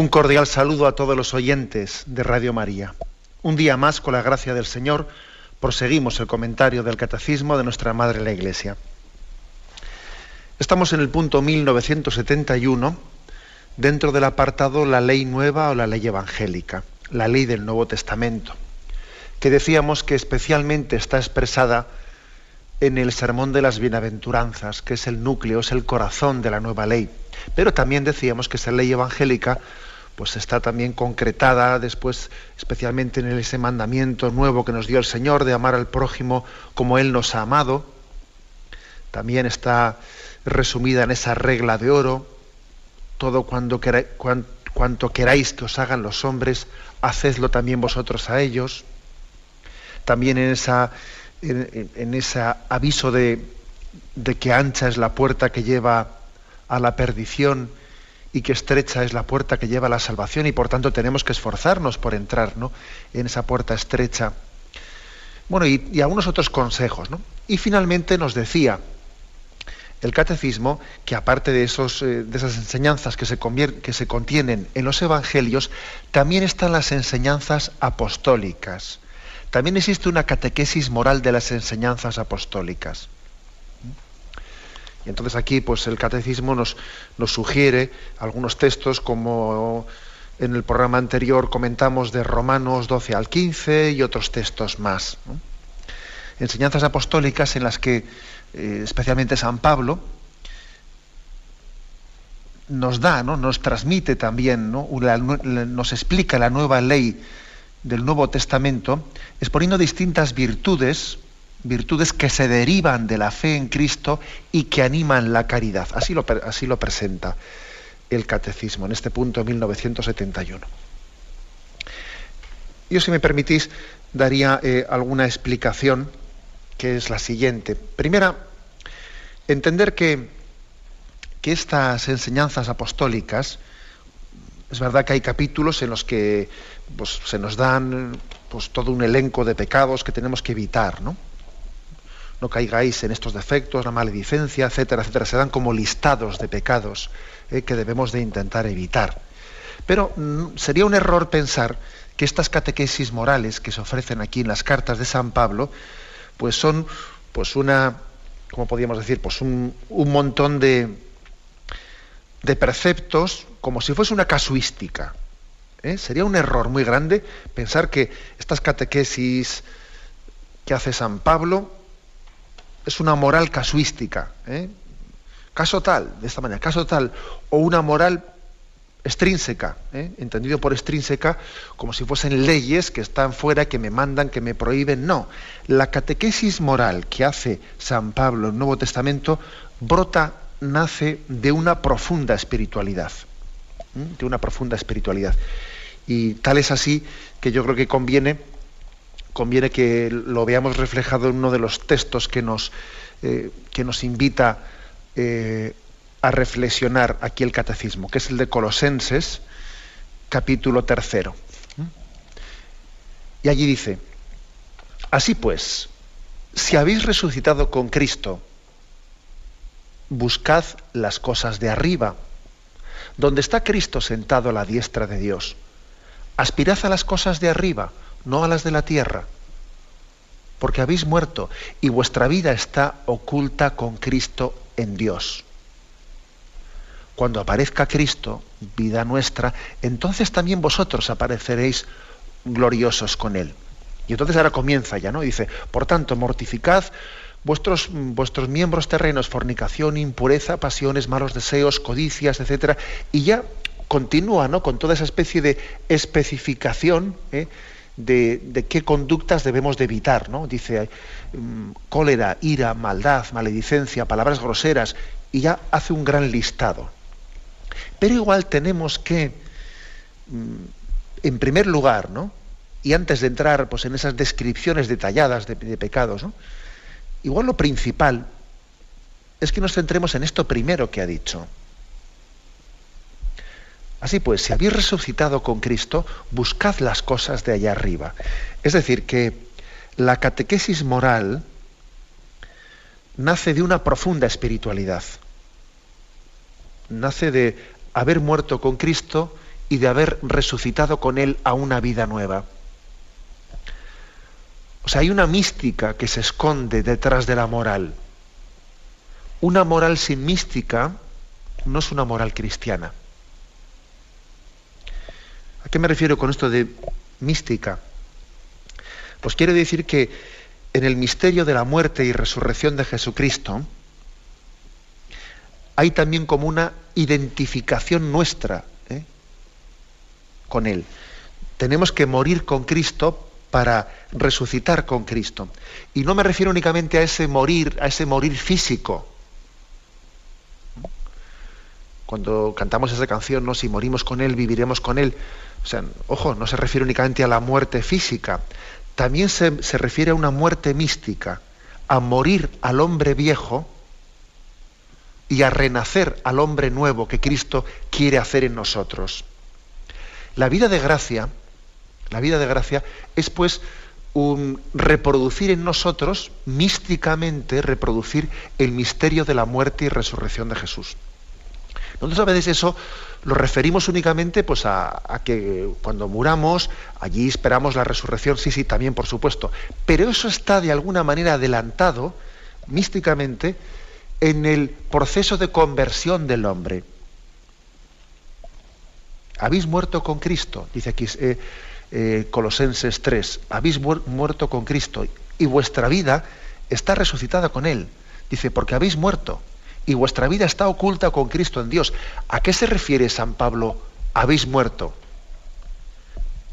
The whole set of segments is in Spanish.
Un cordial saludo a todos los oyentes de Radio María. Un día más, con la gracia del Señor, proseguimos el comentario del Catecismo de nuestra Madre la Iglesia. Estamos en el punto 1971, dentro del apartado La ley nueva o la ley evangélica, la ley del Nuevo Testamento, que decíamos que especialmente está expresada en el Sermón de las Bienaventuranzas, que es el núcleo, es el corazón de la nueva ley pero también decíamos que esa ley evangélica pues está también concretada después, especialmente en ese mandamiento nuevo que nos dio el Señor de amar al prójimo como Él nos ha amado. También está resumida en esa regla de oro, todo cuanto queráis que os hagan los hombres, hacedlo también vosotros a ellos. También en, esa, en, ese aviso de que ancha es la puerta que lleva a la perdición y que estrecha es la puerta que lleva a la salvación y por tanto tenemos que esforzarnos por entrar ¿no? en esa puerta estrecha. Bueno, y, algunos otros consejos. ¿no? Y finalmente nos decía el catecismo que aparte de, esos, eh, de esas enseñanzas que se, que se contienen en los evangelios, también están las enseñanzas apostólicas. También existe una catequesis moral de las enseñanzas apostólicas. Y entonces aquí pues el catecismo nos, nos sugiere algunos textos como en el programa anterior comentamos de Romanos 12 al 15 y otros textos más. Enseñanzas apostólicas en las que eh, especialmente San Pablo nos da, ¿no? nos transmite también, ¿no? nos explica la nueva ley del Nuevo Testamento, exponiendo distintas virtudes virtudes que se derivan de la fe en Cristo y que animan la caridad. Así lo, presenta el catecismo en este punto 1971. Yo, si me permitís, daría eh, alguna explicación que es la siguiente. Primera, entender que, que estas enseñanzas apostólicas, es verdad que hay capítulos en los que pues, se nos dan pues, todo un elenco de pecados que tenemos que evitar, ¿no? No caigáis en estos defectos, la maledicencia, etcétera, etcétera. Se dan como listados de pecados eh, que debemos de intentar evitar. Pero mm, sería un error pensar que estas catequesis morales que se ofrecen aquí en las cartas de San Pablo, pues son pues una, ¿cómo podríamos decir? Pues un, montón de, de preceptos como si fuese una casuística. ¿eh? Sería un error muy grande pensar que estas catequesis que hace San Pablo es una moral casuística. ¿eh? Caso tal, de esta manera, caso tal, o una moral extrínseca, ¿eh? entendido por extrínseca como si fuesen leyes que están fuera, que me mandan, que me prohíben. No, la catequesis moral que hace San Pablo en el Nuevo Testamento brota, nace de una profunda espiritualidad, ¿eh? de una profunda espiritualidad. Y tal es así que yo creo que conviene conviene que lo veamos reflejado en uno de los textos que nos, eh, que nos invita eh, a reflexionar aquí el catecismo, que es el de Colosenses, capítulo tercero. Y allí dice, así pues, si habéis resucitado con Cristo, buscad las cosas de arriba, donde está Cristo sentado a la diestra de Dios. Aspirad a las cosas de arriba, no a las de la tierra, porque habéis muerto y vuestra vida está oculta con Cristo en Dios. Cuando aparezca Cristo, vida nuestra, entonces también vosotros apareceréis gloriosos con Él. Y entonces ahora comienza ya, ¿no? Dice, por tanto, mortificad vuestros, vuestros miembros terrenos, fornicación, impureza, pasiones, malos deseos, codicias, etc. Y ya continúa, ¿no? Con toda esa especie de especificación, ¿eh? De, qué conductas debemos de evitar, ¿no? Dice mm, cólera, ira, maldad, maledicencia, palabras groseras, y ya hace un gran listado. Pero igual tenemos que, mm, en primer lugar, ¿no? y antes de entrar pues, en esas descripciones detalladas de, de pecados, ¿no? igual lo principal es que nos centremos en esto primero que ha dicho. Así pues, si habéis resucitado con Cristo, buscad las cosas de allá arriba. Es decir, que la catequesis moral nace de una profunda espiritualidad. Nace de haber muerto con Cristo y de haber resucitado con Él a una vida nueva. O sea, hay una mística que se esconde detrás de la moral. Una moral sin mística no es una moral cristiana. ¿A qué me refiero con esto de mística? Pues quiero decir que en el misterio de la muerte y resurrección de Jesucristo hay también como una identificación nuestra ¿eh? con Él. Tenemos que morir con Cristo para resucitar con Cristo. Y no me refiero únicamente a ese morir, a ese morir físico. Cuando cantamos esa canción, ¿no? si morimos con Él, viviremos con Él. O sea, ojo, no se refiere únicamente a la muerte física, también se, se refiere a una muerte mística, a morir al hombre viejo y a renacer al hombre nuevo que Cristo quiere hacer en nosotros. La vida de gracia, la vida de gracia es pues un reproducir en nosotros, místicamente, reproducir el misterio de la muerte y resurrección de Jesús. Nosotros a veces eso lo referimos únicamente pues, a, que cuando muramos, allí esperamos la resurrección, sí, sí, también por supuesto. Pero eso está de alguna manera adelantado, místicamente, en el proceso de conversión del hombre. Habéis muerto con Cristo, dice aquí eh, eh, Colosenses 3, habéis muerto con Cristo y vuestra vida está resucitada con Él. Dice, porque habéis muerto y vuestra vida está oculta con Cristo en Dios. ¿A qué se refiere San Pablo? Habéis muerto.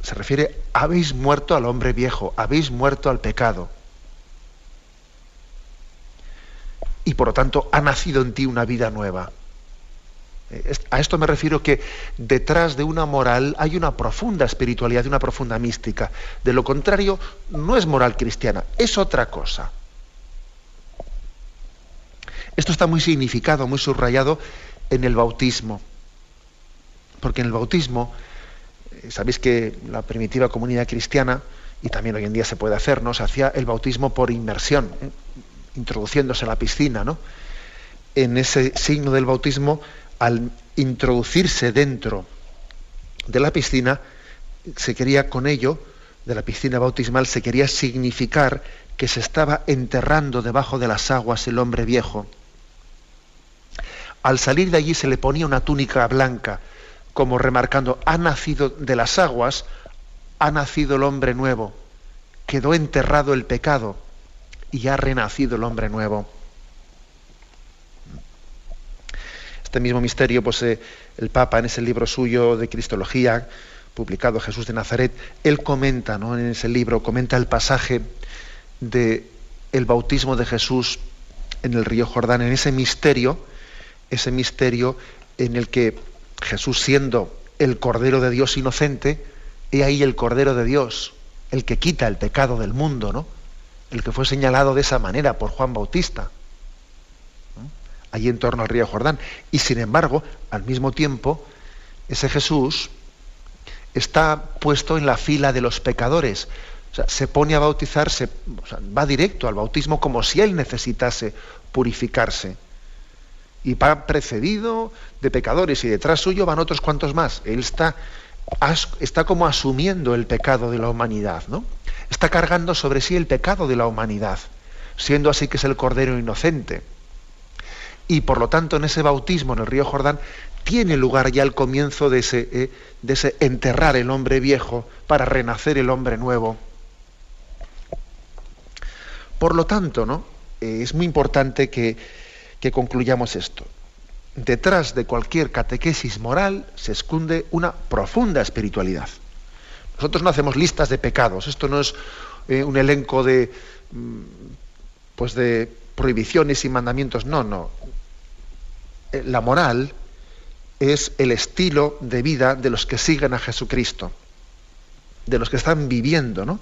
Se refiere, habéis muerto al hombre viejo, habéis muerto al pecado. Y por lo tanto ha nacido en ti una vida nueva. Eh, a esto me refiero que detrás de una moral hay una profunda espiritualidad, una profunda mística. De lo contrario, no es moral cristiana, es otra cosa. Esto está muy significado, muy subrayado en el bautismo. Porque en el bautismo, eh, sabéis que la primitiva comunidad cristiana, y también hoy en día se puede hacer, ¿no? se hacía el bautismo por inmersión, ¿eh? introduciéndose a la piscina. ¿no? En ese signo del bautismo, al introducirse dentro de la piscina, se quería con ello, de la piscina bautismal, se quería significar que se estaba enterrando debajo de las aguas el hombre viejo al salir de allí se le ponía una túnica blanca, como remarcando, ha nacido de las aguas, ha nacido el hombre nuevo, quedó enterrado el pecado y ha renacido el hombre nuevo. Este mismo misterio, pues eh, el Papa en ese libro suyo de Cristología, publicado Jesús de Nazaret, él comenta, En ese libro comenta el pasaje de el bautismo de Jesús en el río Jordán, en ese misterio ese misterio en el que Jesús siendo el Cordero de Dios inocente, he ahí el Cordero de Dios, el que quita el pecado del mundo, ¿no? El que fue señalado de esa manera por Juan Bautista, allí en torno al río Jordán. Y sin embargo, al mismo tiempo, ese Jesús está puesto en la fila de los pecadores. O sea, se pone a bautizarse, va directo al bautismo como si él necesitase purificarse y va precedido de pecadores y detrás suyo van otros cuantos más. Él está, está como asumiendo el pecado de la humanidad, ¿no? Está cargando sobre sí el pecado de la humanidad, siendo así que es el Cordero inocente. Y por lo tanto en ese bautismo en el río Jordán tiene lugar ya el comienzo de ese, eh, de ese enterrar el hombre viejo para renacer el hombre nuevo. Por lo tanto, ¿no? Eh, es muy importante que, que concluyamos esto. Detrás de cualquier catequesis moral se esconde una profunda espiritualidad. Nosotros no hacemos listas de pecados, esto no es eh, un elenco de, mm, pues de prohibiciones y mandamientos, no, no. Eh, la moral es el estilo de vida de los que siguen a Jesucristo, de los que están viviendo, ¿no?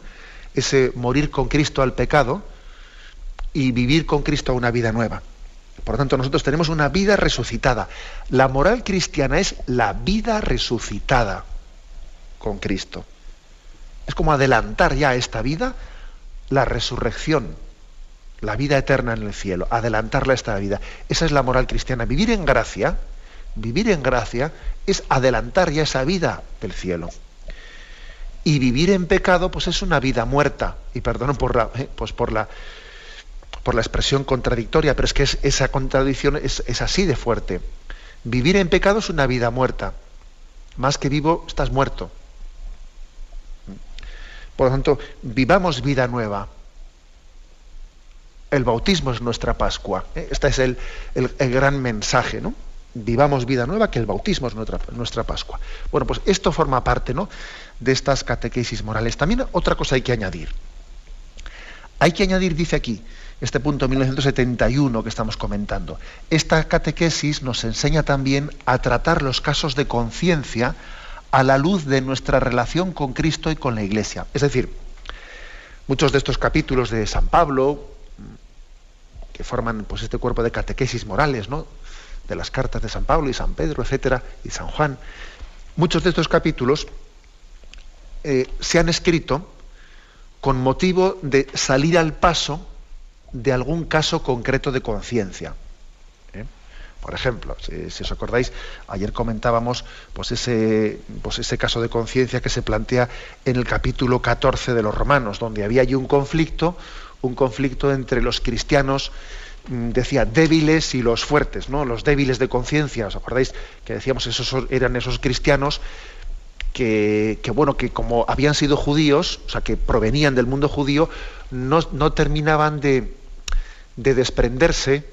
Ese morir con Cristo al pecado y vivir con Cristo una vida nueva. Por lo tanto, nosotros tenemos una vida resucitada. La moral cristiana es la vida resucitada con Cristo. Es como adelantar ya esta vida la resurrección, la vida eterna en el cielo, adelantarla a esta vida. Esa es la moral cristiana. Vivir en gracia, vivir en gracia es adelantar ya esa vida del cielo. Y vivir en pecado, pues es una vida muerta. Y perdón por la, eh, pues por la, por la expresión contradictoria, pero es que esa contradicción es, así de fuerte. Vivir en pecado es una vida muerta. Más que vivo, estás muerto. Por lo tanto, vivamos vida nueva. El bautismo es nuestra Pascua. ¿eh? Este es el, gran mensaje, ¿no? Vivamos vida nueva, que el bautismo es nuestra, nuestra Pascua. Bueno, pues esto forma parte ¿no? de estas catequesis morales. También otra cosa hay que añadir. Hay que añadir, dice aquí, este punto 1971 que estamos comentando. Esta catequesis nos enseña también a tratar los casos de conciencia a la luz de nuestra relación con Cristo y con la Iglesia. Es decir, muchos de estos capítulos de San Pablo, que forman pues, este cuerpo de catequesis morales, ¿no? de las cartas de San Pablo y San Pedro, etcétera, y San Juan, muchos de estos capítulos eh, se han escrito con motivo de salir al paso de algún caso concreto de conciencia. Por ejemplo, si, os acordáis, ayer comentábamos pues ese, pues ese caso de conciencia que se plantea en el capítulo 14 de los Romanos, donde había allí un conflicto, un conflicto entre los cristianos mm, decía débiles y los fuertes, ¿no? Los débiles de conciencia, ¿os acordáis? Que decíamos esos eran esos cristianos que, bueno, que como habían sido judíos, o sea, que provenían del mundo judío, no, terminaban de, de desprenderse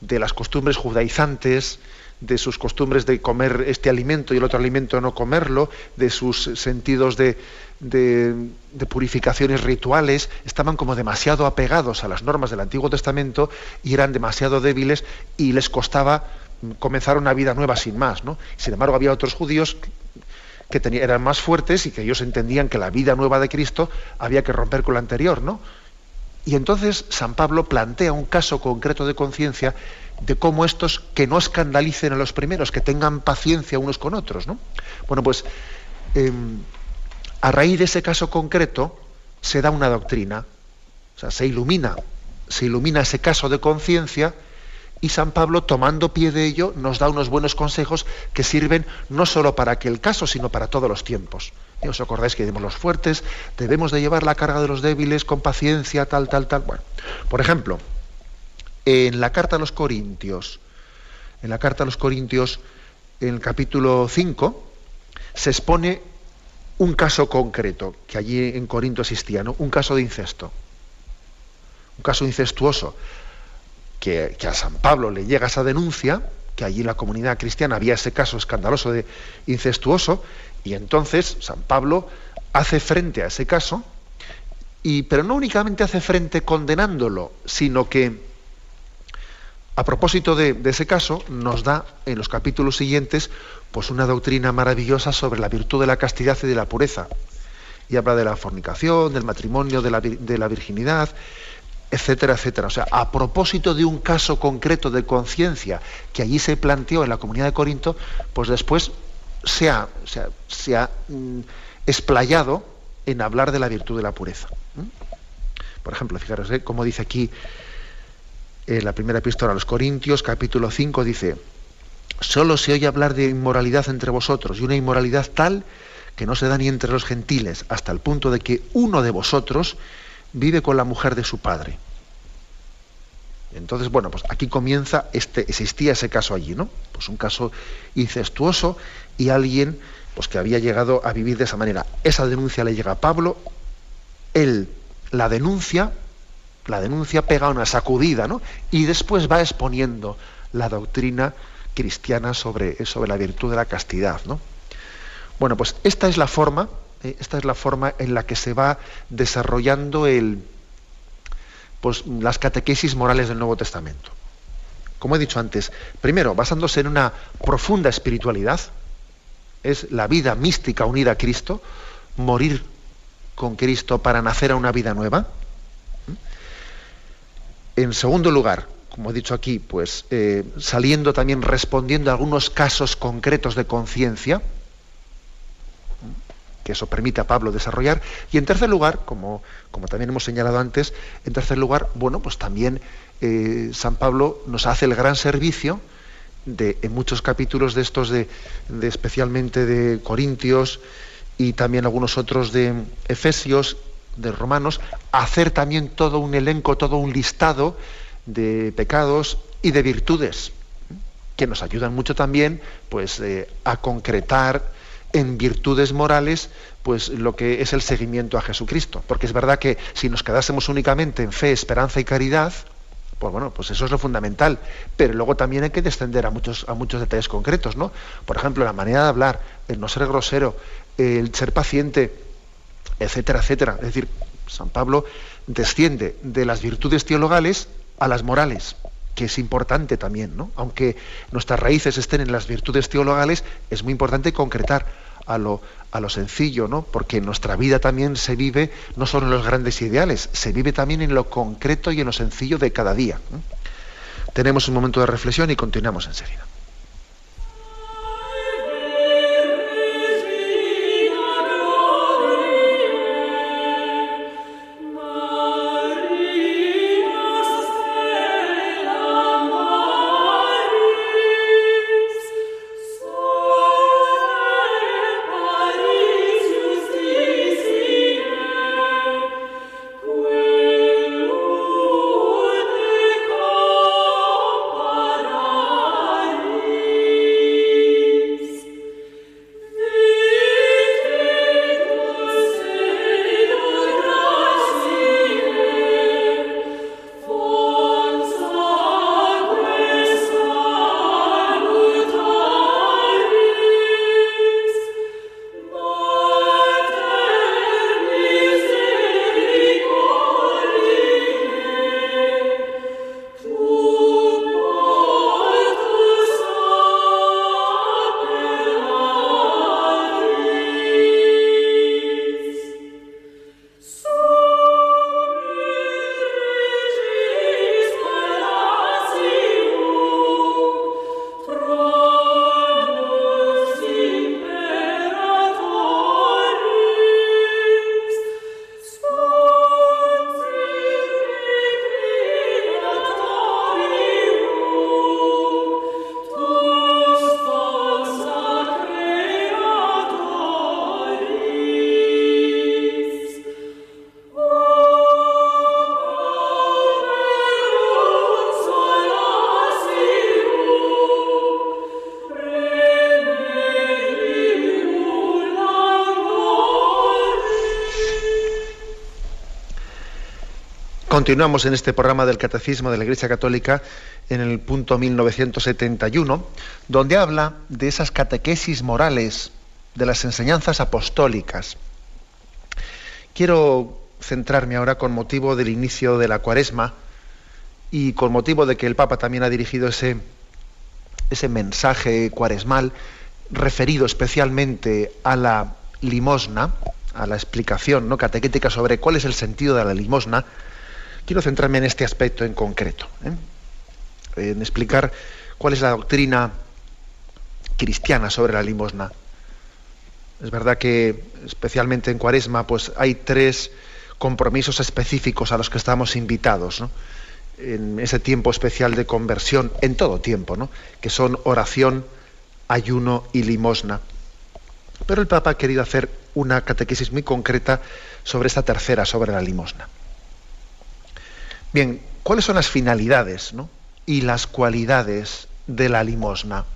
de las costumbres judaizantes, de sus costumbres de comer este alimento y el otro alimento no comerlo, de sus sentidos de, purificaciones rituales, estaban como demasiado apegados a las normas del Antiguo Testamento y eran demasiado débiles y les costaba comenzar una vida nueva sin más. ¿no? Sin embargo, había otros judíos que eran más fuertes y que ellos entendían que la vida nueva de Cristo había que romper con la anterior, ¿no? Y entonces San Pablo plantea un caso concreto de conciencia de cómo estos que no escandalicen a los primeros, que tengan paciencia unos con otros. ¿no? Bueno, pues em, a raíz de ese caso concreto se da una doctrina, o sea, se ilumina, se ilumina ese caso de conciencia y San Pablo, tomando pie de ello, nos da unos buenos consejos que sirven no solo para aquel caso, sino para todos los tiempos. ¿Y os acordáis que los fuertes, debemos de llevar la carga de los débiles con paciencia, tal, tal, tal. Bueno, por ejemplo, en la carta a los Corintios, en la carta a los Corintios, en el capítulo 5, se expone un caso concreto que allí en Corinto existía, ¿no? un caso de incesto, un caso incestuoso, que a San Pablo le llega esa denuncia, que allí en la comunidad cristiana había ese caso escandaloso de incestuoso, y entonces San Pablo hace frente a ese caso, y, pero no únicamente hace frente condenándolo, sino que a propósito de, ese caso nos da en los capítulos siguientes pues una doctrina maravillosa sobre la virtud de la castidad y de la pureza. Y habla de la fornicación, del matrimonio, de la, de la virginidad, etcétera, etcétera. O sea, a propósito de un caso concreto de conciencia que allí se planteó en la comunidad de Corinto, pues después se ha, se ha, mm, explayado en hablar de la virtud de la pureza. Por ejemplo, fijaros, ¿eh? como dice aquí en la primera epístola a los Corintios, capítulo 5, dice, solo se oye hablar de inmoralidad entre vosotros, y una inmoralidad tal que no se da ni entre los gentiles, hasta el punto de que uno de vosotros vive con la mujer de su padre. Entonces, bueno, pues aquí comienza, este, existía ese caso allí, ¿no? Pues un caso incestuoso y alguien pues, que había llegado a vivir de esa manera. Esa denuncia le llega a Pablo, él la denuncia, la denuncia pega una sacudida, ¿no? Y después va exponiendo la doctrina cristiana sobre, sobre la virtud de la castidad, ¿no? Bueno, pues esta es la forma, ¿eh? esta es la forma en la que se va desarrollando el, pues, las catequesis morales del Nuevo Testamento. como he dicho antes, primero, basándose en una profunda espiritualidad, es la vida mística unida a Cristo, morir con Cristo para nacer a una vida nueva. En segundo lugar, como he dicho aquí, pues eh, saliendo también respondiendo a algunos casos concretos de conciencia, que eso permite a Pablo desarrollar. Y en tercer lugar, como, como también hemos señalado antes, en tercer lugar, bueno, pues también eh, San Pablo nos hace el gran servicio de, en muchos capítulos de estos de, especialmente de Corintios y también algunos otros de Efesios, de Romanos, hacer también todo un elenco, todo un listado de pecados y de virtudes que nos ayudan mucho también pues, eh, a concretar en virtudes morales pues lo que es el seguimiento a Jesucristo. Porque es verdad que si nos quedásemos únicamente en fe, esperanza y caridad, pues bueno, pues eso es lo fundamental. Pero luego también hay que descender a muchos, a muchos detalles concretos, ¿no? Por ejemplo, la manera de hablar, el no ser grosero, el ser paciente, etcétera, etcétera. Es decir, San Pablo desciende de las virtudes teologales a las morales, que es importante también, ¿no? Aunque nuestras raíces estén en las virtudes teologales, es muy importante concretar a lo, a lo sencillo, ¿no? Porque nuestra vida también se vive no solo en los grandes ideales, se vive también en lo concreto y en lo sencillo de cada día. Tenemos un momento de reflexión y continuamos enseguida. Continuamos en este programa del Catecismo de la Iglesia Católica en el punto 1971, donde habla de esas catequesis morales, de las enseñanzas apostólicas. Quiero centrarme ahora con motivo del inicio de la cuaresma y con motivo de que el Papa también ha dirigido ese, ese mensaje cuaresmal referido especialmente a la limosna, a la explicación ¿no? catequética sobre cuál es el sentido de la limosna, Quiero centrarme en este aspecto en concreto, ¿eh? en explicar cuál es la doctrina cristiana sobre la limosna. Es verdad que especialmente en Cuaresma pues hay tres compromisos específicos a los que estamos invitados en ese tiempo especial de conversión, en todo tiempo, ¿no? que son oración, ayuno y limosna. Pero el Papa ha querido hacer una catequesis muy concreta sobre esta tercera, sobre la limosna. Bien, ¿cuáles son las finalidades y las cualidades de la limosna?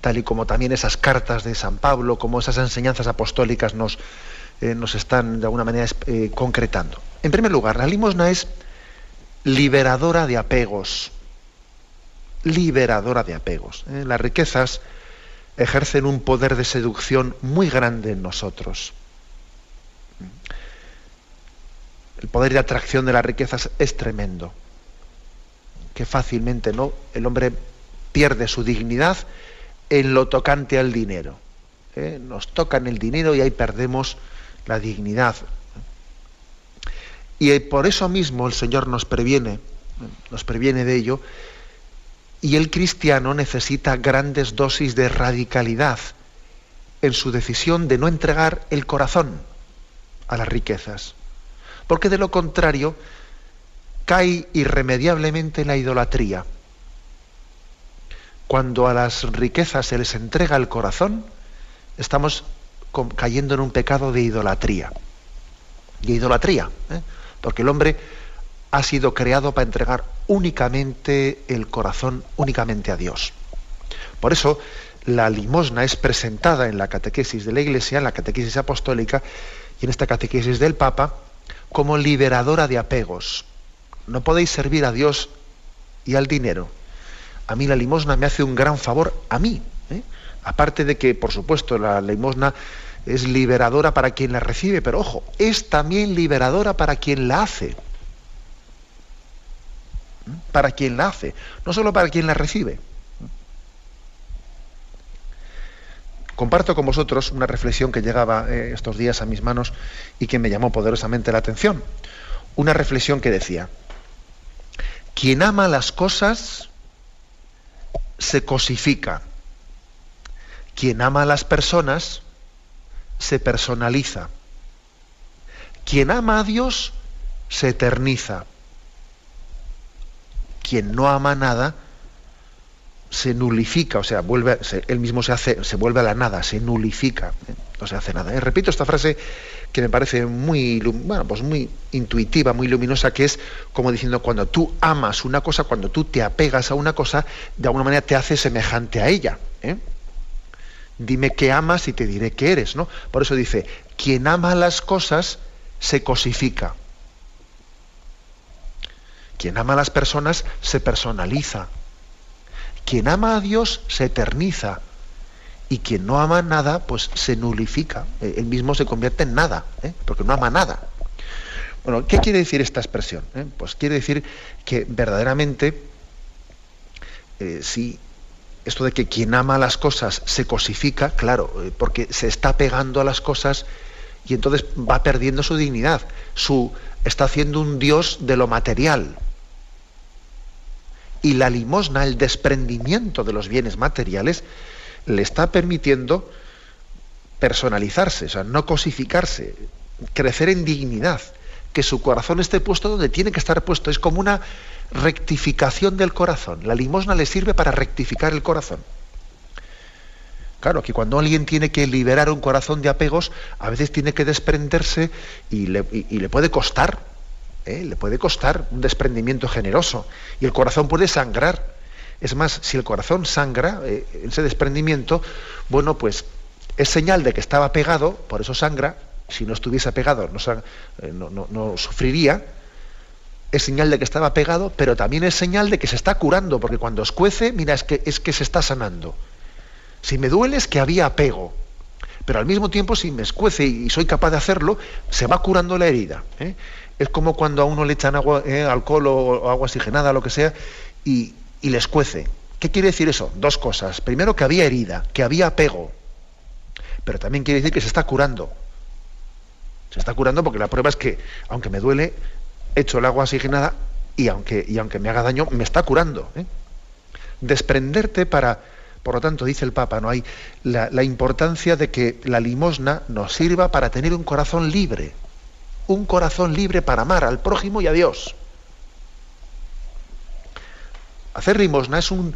Tal y como también esas cartas de San Pablo, como esas enseñanzas apostólicas nos, eh, están de alguna manera eh, concretando. En primer lugar, la limosna es liberadora de apegos. Liberadora de apegos. ¿eh? Las riquezas ejercen un poder de seducción muy grande en nosotros el poder de atracción de las riquezas es tremendo. que fácilmente no el hombre pierde su dignidad en lo tocante al dinero. ¿eh? Nos tocan el dinero y ahí perdemos la dignidad. Y por eso mismo el Señor nos previene, nos previene de ello, y el cristiano necesita grandes dosis de radicalidad en su decisión de no entregar el corazón a las riquezas. Porque de lo contrario cae irremediablemente la idolatría. Cuando a las riquezas se les entrega el corazón, estamos cayendo en un pecado de idolatría. Y idolatría, ¿eh? porque el hombre ha sido creado para entregar únicamente el corazón, únicamente a Dios. Por eso, la limosna es presentada en la catequesis de la Iglesia, en la catequesis apostólica y en esta catequesis del Papa, como liberadora de apegos. No podéis servir a Dios y al dinero. A mí la limosna me hace un gran favor, a mí. ¿eh? Aparte de que, por supuesto, la limosna es liberadora para quien la recibe, pero ojo, es también liberadora para quien la hace. Para quien la hace, no solo para quien la recibe. Comparto con vosotros una reflexión que llegaba eh, estos días a mis manos y que me llamó poderosamente la atención. Una reflexión que decía, quien ama las cosas se cosifica. Quien ama a las personas se personaliza. Quien ama a Dios se eterniza. Quien no ama nada se nulifica, o sea, vuelve, él mismo se hace, se vuelve a la nada, se nulifica, no se hace nada. ¿eh? repito esta frase que me parece muy, bueno, pues muy intuitiva, muy luminosa, que es como diciendo cuando tú amas una cosa, cuando tú te apegas a una cosa, de alguna manera te hace semejante a ella. ¿eh? Dime qué amas y te diré qué eres, ¿no? Por eso dice, quien ama las cosas se cosifica. Quien ama a las personas se personaliza. Quien ama a Dios se eterniza y quien no ama nada, pues se nulifica. Eh, él mismo se convierte en nada, ¿eh? porque no ama nada. Bueno, ¿qué quiere decir esta expresión? Eh? Pues quiere decir que verdaderamente, si esto de que quien ama las cosas se cosifica, claro, porque se está pegando a las cosas y entonces va perdiendo su dignidad. Su, está haciendo un Dios de lo material. Y la limosna, el desprendimiento de los bienes materiales, le está permitiendo personalizarse, o sea, no cosificarse, crecer en dignidad, que su corazón esté puesto donde tiene que estar puesto. Es como una rectificación del corazón. La limosna le sirve para rectificar el corazón. Claro, que cuando alguien tiene que liberar un corazón de apegos, a veces tiene que desprenderse y le, le puede costar, ¿eh? le puede costar un desprendimiento generoso. Y el corazón puede sangrar. Es más, si el corazón sangra, eh, ese desprendimiento, bueno, pues es señal de que estaba pegado, por eso sangra, si no estuviese pegado eh, no, sufriría, es señal de que estaba pegado, pero también es señal de que se está curando, porque cuando escuece, mira, es que, es que se está sanando. Si me duele es que había apego, pero al mismo tiempo si me escuece y soy capaz de hacerlo, se va curando la herida. Es como cuando a uno le echan agua, alcohol o, agua oxigenada, lo que sea, y, les cuece. ¿Qué quiere decir eso? Dos cosas. Primero, que había herida, que había apego. Pero también quiere decir que se está curando. Se está curando porque la prueba es que, aunque me duele, echo el agua oxigenada y aunque, y aunque me haga daño, me está curando. ¿eh? Desprenderte para, por lo tanto, dice el Papa, no hay la importancia de que la limosna nos sirva para tener un corazón libre. Un corazón libre para amar al prójimo y a Dios. Hacer limosna es un,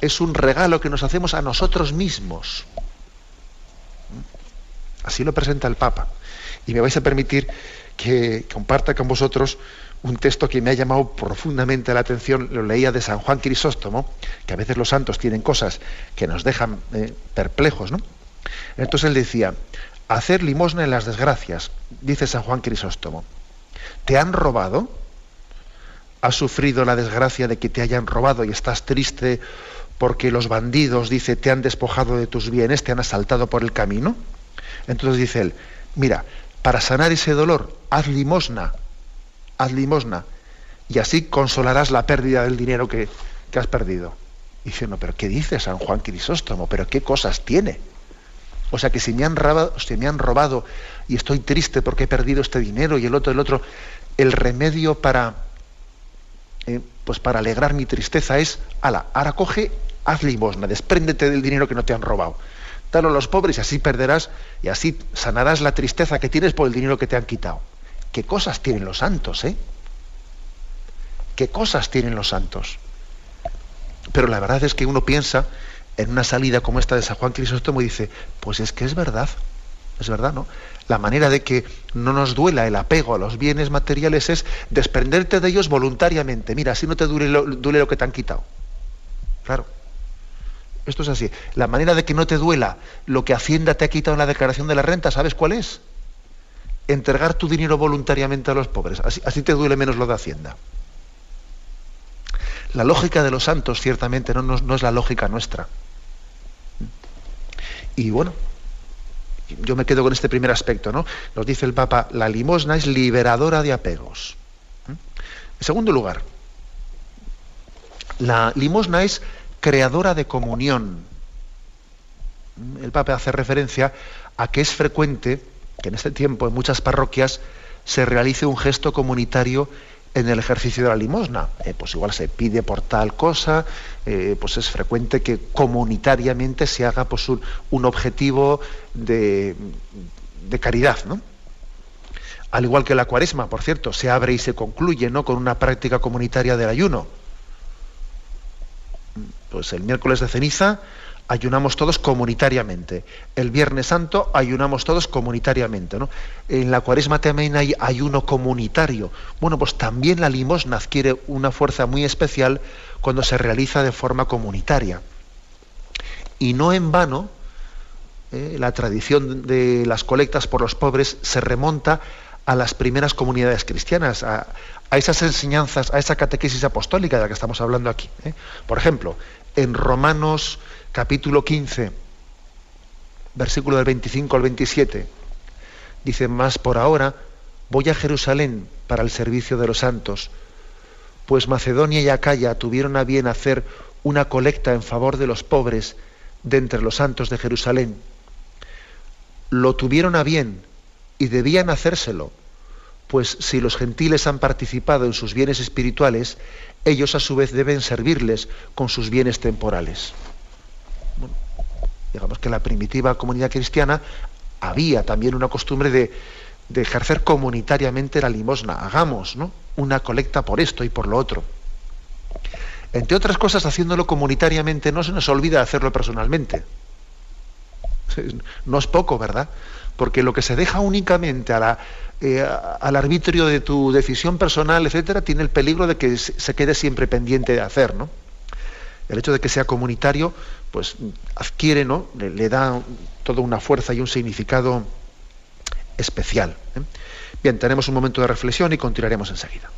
es un regalo que nos hacemos a nosotros mismos. Así lo presenta el Papa. Y me vais a permitir que comparta con vosotros un texto que me ha llamado profundamente la atención, lo leía de San Juan Crisóstomo, que a veces los santos tienen cosas que nos dejan eh, perplejos, ¿no? Entonces él decía, hacer limosna en las desgracias, dice San Juan Crisóstomo. ¿Te han robado? has sufrido la desgracia de que te hayan robado y estás triste porque los bandidos, dice, te han despojado de tus bienes, te han asaltado por el camino. Entonces dice él, mira, para sanar ese dolor, haz limosna, haz limosna, y así consolarás la pérdida del dinero que, has perdido. Y dice, no, pero ¿qué dice San Juan Crisóstomo? ¿Pero qué cosas tiene? O sea que si me han robado, si me han robado y estoy triste porque he perdido este dinero y el otro, el otro, el remedio para, eh, pues para alegrar mi tristeza es, ala, ahora coge, haz limosna, despréndete del dinero que no te han robado. Dalo a los pobres y así perderás y así sanarás la tristeza que tienes por el dinero que te han quitado. ¿Qué cosas tienen los santos, eh? ¿Qué cosas tienen los santos? Pero la verdad es que uno piensa en una salida como esta de San Juan Crisóstomo y dice, pues es que es verdad, es verdad, ¿no? La manera de que no nos duela el apego a los bienes materiales es desprenderte de ellos voluntariamente. Mira, así no te duele lo, duele lo que te han quitado. Claro. Esto es así. La manera de que no te duela lo que Hacienda te ha quitado en la declaración de la renta, ¿sabes cuál es? Entregar tu dinero voluntariamente a los pobres. Así, te duele menos lo de Hacienda. La lógica de los santos, ciertamente, no, no, es la lógica nuestra. Y bueno, yo me quedo con este primer aspecto, ¿no? Nos dice el Papa, la limosna es liberadora de apegos. ¿Mm? En segundo lugar, la limosna es creadora de comunión. El Papa hace referencia a que es frecuente que en este tiempo en muchas parroquias se realice un gesto comunitario en el ejercicio de la limosna. Eh, pues igual se pide por tal cosa, eh, pues es frecuente que comunitariamente se haga pues, un, objetivo de, de, caridad, ¿no? Al igual que la cuaresma, por cierto, se abre y se concluye ¿no? con una práctica comunitaria del ayuno pues el miércoles de ceniza ayunamos todos comunitariamente. El Viernes Santo ayunamos todos comunitariamente. ¿no? En la cuaresma también hay ayuno comunitario. Bueno, pues también la limosna adquiere una fuerza muy especial cuando se realiza de forma comunitaria. Y no en vano, eh, la tradición de las colectas por los pobres se remonta a las primeras comunidades cristianas, a, esas enseñanzas, a esa catequesis apostólica de la que estamos hablando aquí. ¿eh? Por ejemplo, en Romanos capítulo 15, versículo del 25 al 27, dice, más por ahora voy a Jerusalén para el servicio de los santos, pues Macedonia y Acaya tuvieron a bien hacer una colecta en favor de los pobres de entre los santos de Jerusalén. Lo tuvieron a bien y debían hacérselo, pues si los gentiles han participado en sus bienes espirituales, ellos a su vez deben servirles con sus bienes temporales. digamos que la primitiva comunidad cristiana había también una costumbre de, ejercer comunitariamente la limosna. Hagamos ¿no? una colecta por esto y por lo otro. Entre otras cosas, haciéndolo comunitariamente no se nos olvida hacerlo personalmente. No es poco, ¿verdad? Porque lo que se deja únicamente eh, al arbitrio de tu decisión personal, etcétera, tiene el peligro de que se quede siempre pendiente de hacer, ¿no? El hecho de que sea comunitario, pues adquiere, ¿no? Le, da toda una fuerza y un significado especial. ¿eh? Bien, tenemos un momento de reflexión y continuaremos enseguida.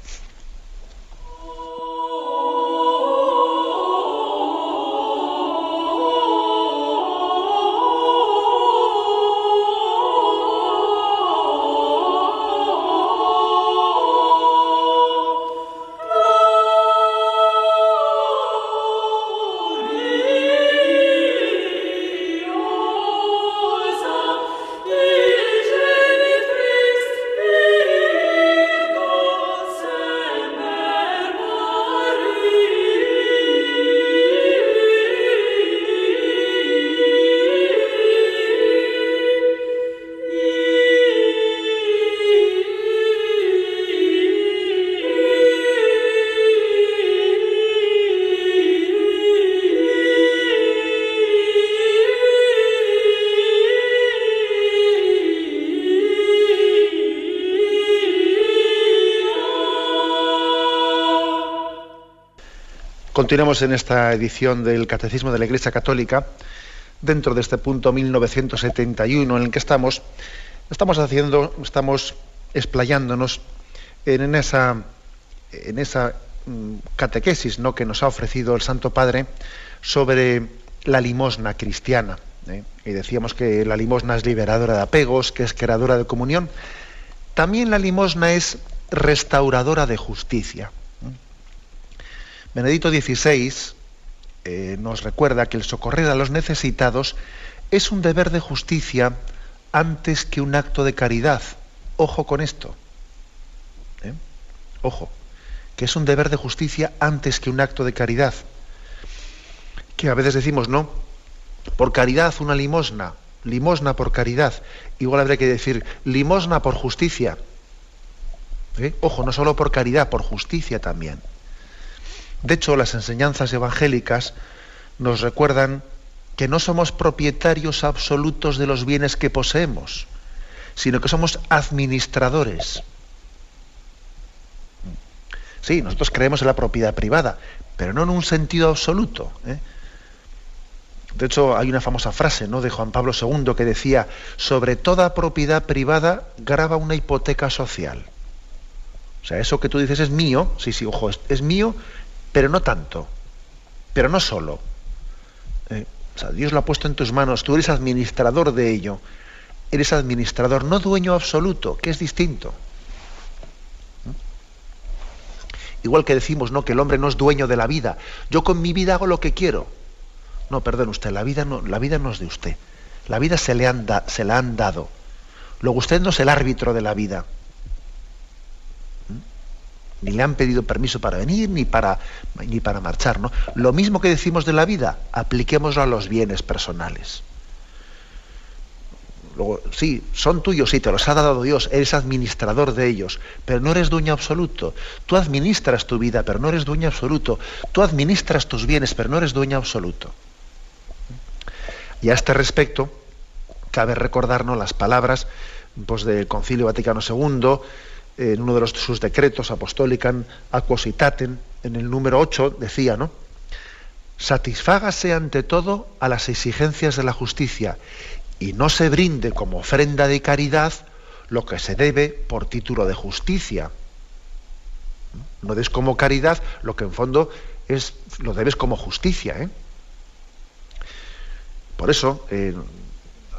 Continuamos en esta edición del Catecismo de la Iglesia Católica, dentro de este punto 1971 en el que estamos, estamos haciendo, estamos explayándonos en esa, en esa mm, catequesis ¿no? que nos ha ofrecido el Santo Padre sobre la limosna cristiana. ¿eh? Y decíamos que la limosna es liberadora de apegos, que es creadora de comunión. También la limosna es restauradora de justicia. Benedicto XVI eh, nos recuerda que el socorrer a los necesitados es un deber de justicia antes que un acto de caridad. Ojo con esto. ¿eh? Ojo, que es un deber de justicia antes que un acto de caridad. Que a veces decimos, no, por caridad una limosna, limosna por caridad. Igual habría que decir limosna por justicia. ¿Eh? Ojo, no solo por caridad, por justicia también. De hecho, las enseñanzas evangélicas nos recuerdan que no somos propietarios absolutos de los bienes que poseemos, sino que somos administradores. Sí, nosotros creemos en la propiedad privada, pero no en un sentido absoluto. ¿eh? De hecho, hay una famosa frase ¿no? de Juan Pablo II que decía, sobre toda propiedad privada graba una hipoteca social. O sea, eso que tú dices es mío, sí, sí, ojo, es mío pero no tanto, pero no solo. Eh, Dios lo ha puesto en tus manos, tú eres administrador de ello, eres administrador, no dueño absoluto, que es distinto. Igual que decimos ¿no? que el hombre no es dueño de la vida, yo con mi vida hago lo que quiero. No, perdón usted, la vida no, la vida no es de usted, la vida se, le han se la han dado. Luego usted no es el árbitro de la vida ni le han pedido permiso para venir ni para, ni para marchar. ¿no? Lo mismo que decimos de la vida, apliquémoslo a los bienes personales. Luego, sí, son tuyos, sí, te los ha dado Dios, eres administrador de ellos, pero no eres dueño absoluto. Tú administras tu vida, pero no eres dueño absoluto. Tú administras tus bienes, pero no eres dueño absoluto. Y a este respecto, cabe recordarnos las palabras pues, del Concilio Vaticano II, en uno de sus decretos apostólicos, aquositaten, en el número 8, decía, ¿no? Satisfágase ante todo a las exigencias de la justicia y no se brinde como ofrenda de caridad lo que se debe por título de justicia. No des como caridad lo que en fondo es, lo debes como justicia. ¿eh? Por eso, eh,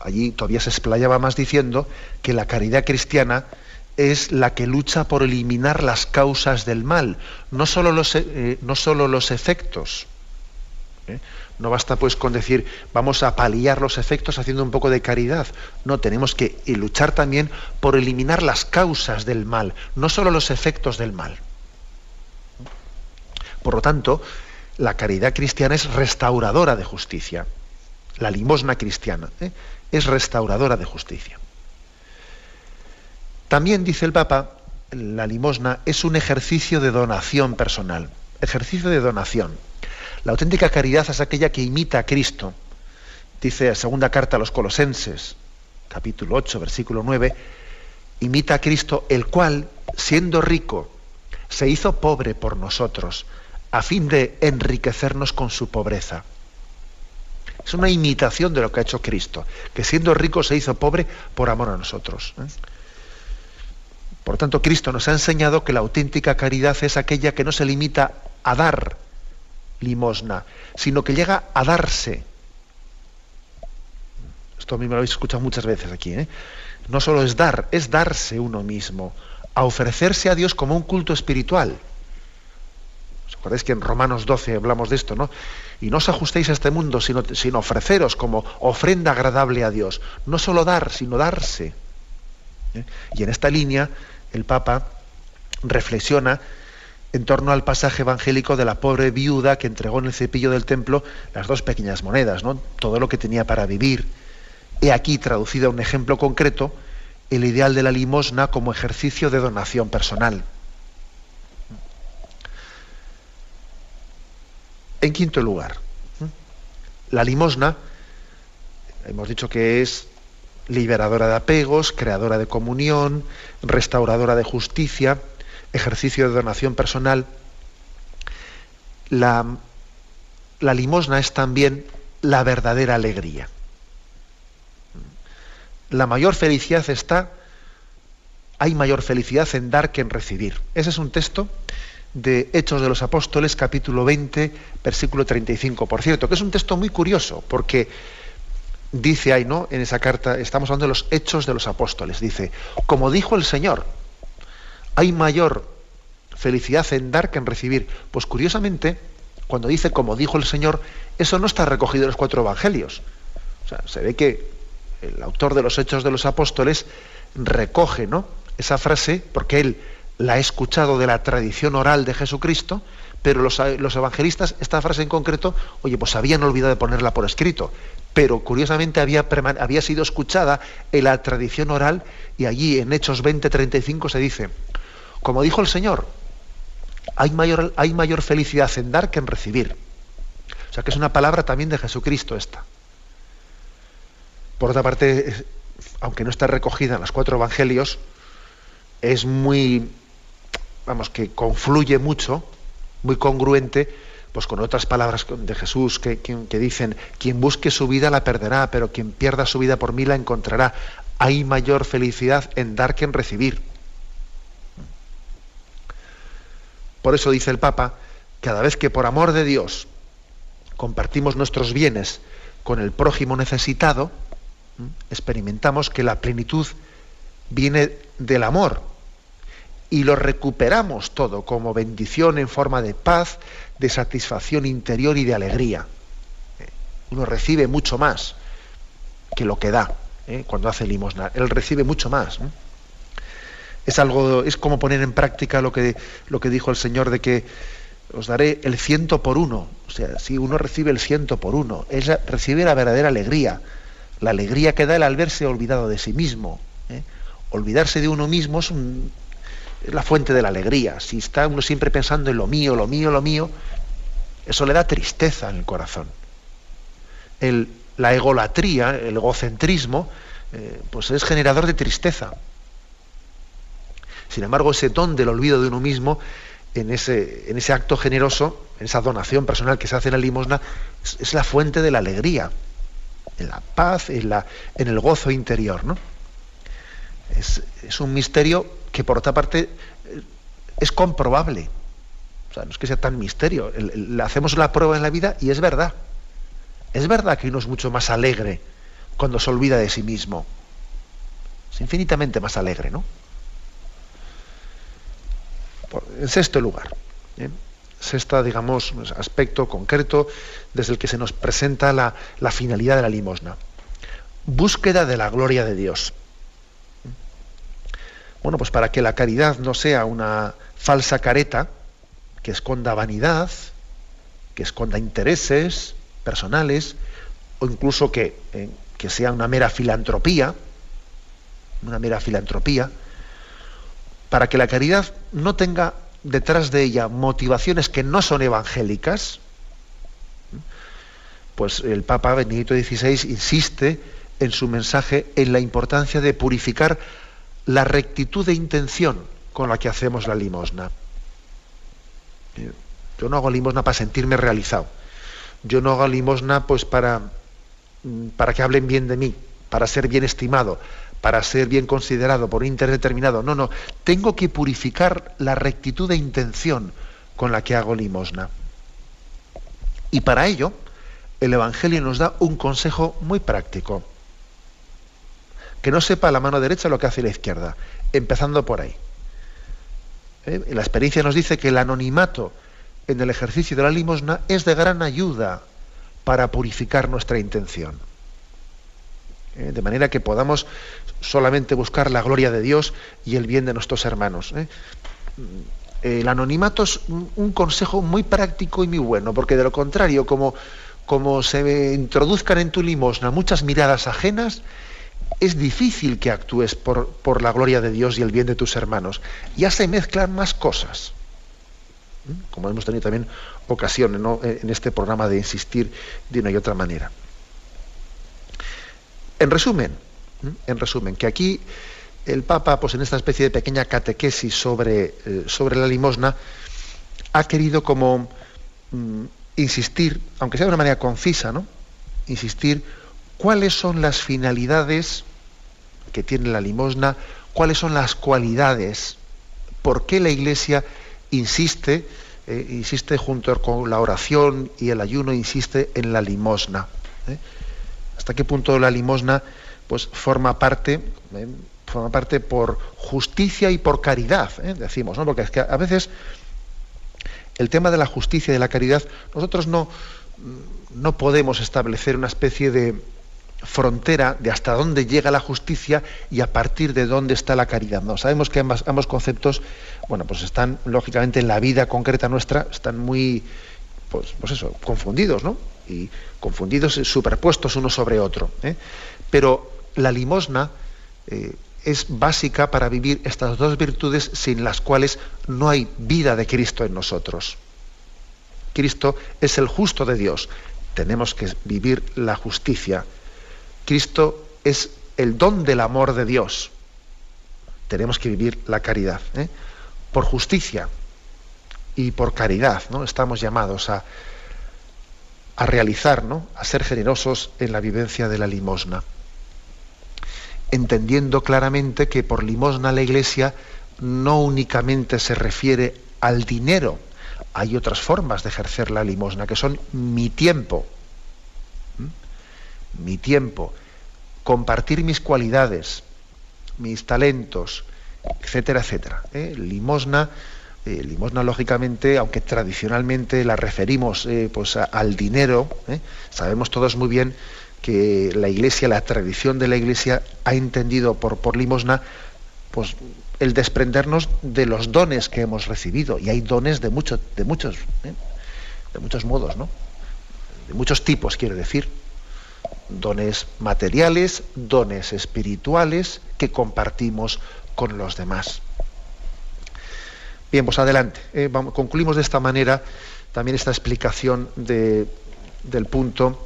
allí todavía se explayaba más diciendo que la caridad cristiana es la que lucha por eliminar las causas del mal, no solo los, eh, no solo los efectos. ¿eh? No basta pues con decir vamos a paliar los efectos haciendo un poco de caridad. No, tenemos que luchar también por eliminar las causas del mal, no solo los efectos del mal. Por lo tanto, la caridad cristiana es restauradora de justicia. La limosna cristiana ¿eh? es restauradora de justicia. También dice el Papa, la limosna es un ejercicio de donación personal, ejercicio de donación. La auténtica caridad es aquella que imita a Cristo. Dice la segunda carta a los Colosenses, capítulo 8, versículo 9, imita a Cristo, el cual, siendo rico, se hizo pobre por nosotros, a fin de enriquecernos con su pobreza. Es una imitación de lo que ha hecho Cristo, que siendo rico se hizo pobre por amor a nosotros. ¿eh? Por tanto, Cristo nos ha enseñado que la auténtica caridad es aquella que no se limita a dar limosna, sino que llega a darse. Esto a mí me lo habéis escuchado muchas veces aquí. ¿eh? No solo es dar, es darse uno mismo, a ofrecerse a Dios como un culto espiritual. ¿Os acordáis que en Romanos 12 hablamos de esto, no? Y no os ajustéis a este mundo, sino, ofreceros como ofrenda agradable a Dios. No solo dar, sino darse. ¿eh? Y en esta línea el Papa reflexiona en torno al pasaje evangélico de la pobre viuda que entregó en el cepillo del templo las dos pequeñas monedas, todo lo que tenía para vivir. He aquí traducido a un ejemplo concreto el ideal de la limosna como ejercicio de donación personal. En quinto lugar, la limosna, hemos dicho que es liberadora de apegos, creadora de comunión, restauradora de justicia, ejercicio de donación personal. La, limosna es también la verdadera alegría. La mayor felicidad está, hay mayor felicidad en dar que en recibir. Ese es un texto de Hechos de los Apóstoles, capítulo 20, versículo 35. Por cierto, que es un texto muy curioso, porque dice ahí, ¿no? En esa carta, estamos hablando de los hechos de los apóstoles. Dice, como dijo el Señor, hay mayor felicidad en dar que en recibir. Pues curiosamente, cuando dice como dijo el Señor, eso no está recogido en los cuatro evangelios. O sea, se ve que el autor de los Hechos de los Apóstoles recoge ¿no? esa frase porque él la ha escuchado de la tradición oral de Jesucristo, pero los, evangelistas, esta frase en concreto, oye, pues habían olvidado de ponerla por escrito, pero curiosamente había, sido escuchada en la tradición oral y allí en Hechos 20:35 se dice, como dijo el Señor, hay mayor, hay mayor felicidad en dar que en recibir. O sea que es una palabra también de Jesucristo esta. Por otra parte, aunque no está recogida en los cuatro evangelios, es muy, vamos, que confluye mucho, muy congruente, pues con otras palabras de Jesús que, que, dicen, quien busque su vida la perderá, pero quien pierda su vida por mí la encontrará. Hay mayor felicidad en dar que en recibir. Por eso dice el Papa, cada vez que por amor de Dios compartimos nuestros bienes con el prójimo necesitado, experimentamos que la plenitud viene del amor y lo recuperamos todo como bendición en forma de paz, de satisfacción interior y de alegría. Uno recibe mucho más que lo que da ¿eh? cuando hace limosna. Él recibe mucho más. Es algo, es como poner en práctica lo que, lo que dijo el Señor de que os daré el ciento por uno. O sea, si uno recibe el ciento por uno, es recibe la verdadera alegría la alegría que da el al verse olvidado de sí mismo. ¿eh? Olvidarse de uno mismo es, la fuente de la alegría. Si está uno siempre pensando en lo mío, lo mío, lo mío, eso le da tristeza en el corazón. la egolatría, el egocentrismo, eh, pues es generador de tristeza. Sin embargo, ese don del olvido de uno mismo, en ese, en ese acto generoso, en esa donación personal que se hace en la limosna, es la fuente de la alegría en la paz, en, la, en el gozo interior. ¿no? Es, un misterio que por otra parte es comprobable. O sea, no es que sea tan misterio. Hacemos la prueba en la vida y es verdad. Es verdad que uno es mucho más alegre cuando se olvida de sí mismo. Es infinitamente más alegre, ¿no? En sexto lugar, ¿eh? sexta, digamos, aspecto concreto desde el que se nos presenta la, finalidad de la limosna. Búsqueda de la gloria de Dios. Bueno, pues para que la caridad no sea una falsa careta que esconda vanidad, que esconda intereses personales, o incluso que, eh, que sea una mera filantropía, una mera filantropía, para que la caridad no tenga detrás de ella motivaciones que no son evangélicas, pues el Papa Benedicto XVI insiste en su mensaje en la importancia de purificar la rectitud de intención con la que hacemos la limosna. Yo no hago limosna para sentirme realizado. Yo no hago limosna pues para, para que hablen bien de mí, para ser bien estimado, para ser bien considerado por un interés determinado. No, no. Tengo que purificar la rectitud de intención con la que hago limosna. Y para ello, el Evangelio nos da un consejo muy práctico. Que no sepa la mano derecha lo que hace la izquierda, empezando por ahí. ¿Eh? La experiencia nos dice que el anonimato en el ejercicio de la limosna es de gran ayuda para purificar nuestra intención. ¿eh? de manera que podamos solamente buscar la gloria de Dios y el bien de nuestros hermanos. ¿eh? El anonimato es un consejo muy práctico y muy bueno, porque de lo contrario, como, como se introduzcan en tu limosna muchas miradas ajenas, es difícil que actúes por, por, la gloria de Dios y el bien de tus hermanos. Ya se mezclan más cosas. ¿eh? Como hemos tenido también ocasiones en este programa de insistir de una y otra manera. En resumen, en resumen, que aquí el Papa, pues en esta especie de pequeña catequesis sobre, eh, sobre la limosna, ha querido como mm, insistir, aunque sea de una manera concisa, ¿no? Insistir cuáles son las finalidades que tiene la limosna, cuáles son las cualidades, por qué la Iglesia insiste, eh, insiste junto con la oración y el ayuno, insiste en la limosna. ¿eh? hasta qué punto la limosna pues forma parte, eh, forma parte por justicia y por caridad, decimos, ¿no? Porque es que a veces el tema de la justicia y de la caridad, nosotros no, no podemos establecer una especie de frontera de hasta dónde llega la justicia y a partir de dónde está la caridad. No, sabemos que ambos, conceptos, bueno, pues están lógicamente en la vida concreta nuestra, están muy, pues, pues eso, confundidos, ¿no? Y confundidos, superpuestos uno sobre otro. ¿eh? Pero la limosna eh, es básica para vivir estas dos virtudes sin las cuales no hay vida de Cristo en nosotros. Cristo es el justo de Dios. Tenemos que vivir la justicia. Cristo es el don del amor de Dios. Tenemos que vivir la caridad. ¿eh? Por justicia y por caridad, ¿no? Estamos llamados a, a realizar, ¿no? a ser generosos en la vivencia de la limosna entendiendo claramente que por limosna la Iglesia no únicamente se refiere al dinero, hay otras formas de ejercer la limosna, que son mi tiempo, mi tiempo, compartir mis cualidades, mis talentos, etcétera, etcétera. ¿eh? Limosna, eh, limosna lógicamente, aunque tradicionalmente la referimos eh, pues al dinero, sabemos todos muy bien que la Iglesia, la tradición de la Iglesia ha entendido por, por limosna, pues el desprendernos de los dones que hemos recibido. Y hay dones de, muchos de muchos, de muchos modos, ¿no? De muchos tipos, quiero decir. Dones materiales, dones espirituales que compartimos con los demás. Bien, pues adelante. Eh, concluimos de esta manera también esta explicación de, del punto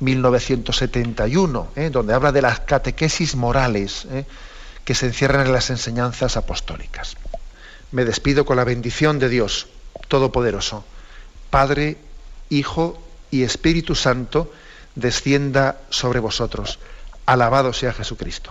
1971, ¿eh? donde habla de las catequesis morales ¿eh? que se encierran en las enseñanzas apostólicas. Me despido con la bendición de Dios Todopoderoso, Padre, Hijo y Espíritu Santo, descienda sobre vosotros. Alabado sea Jesucristo.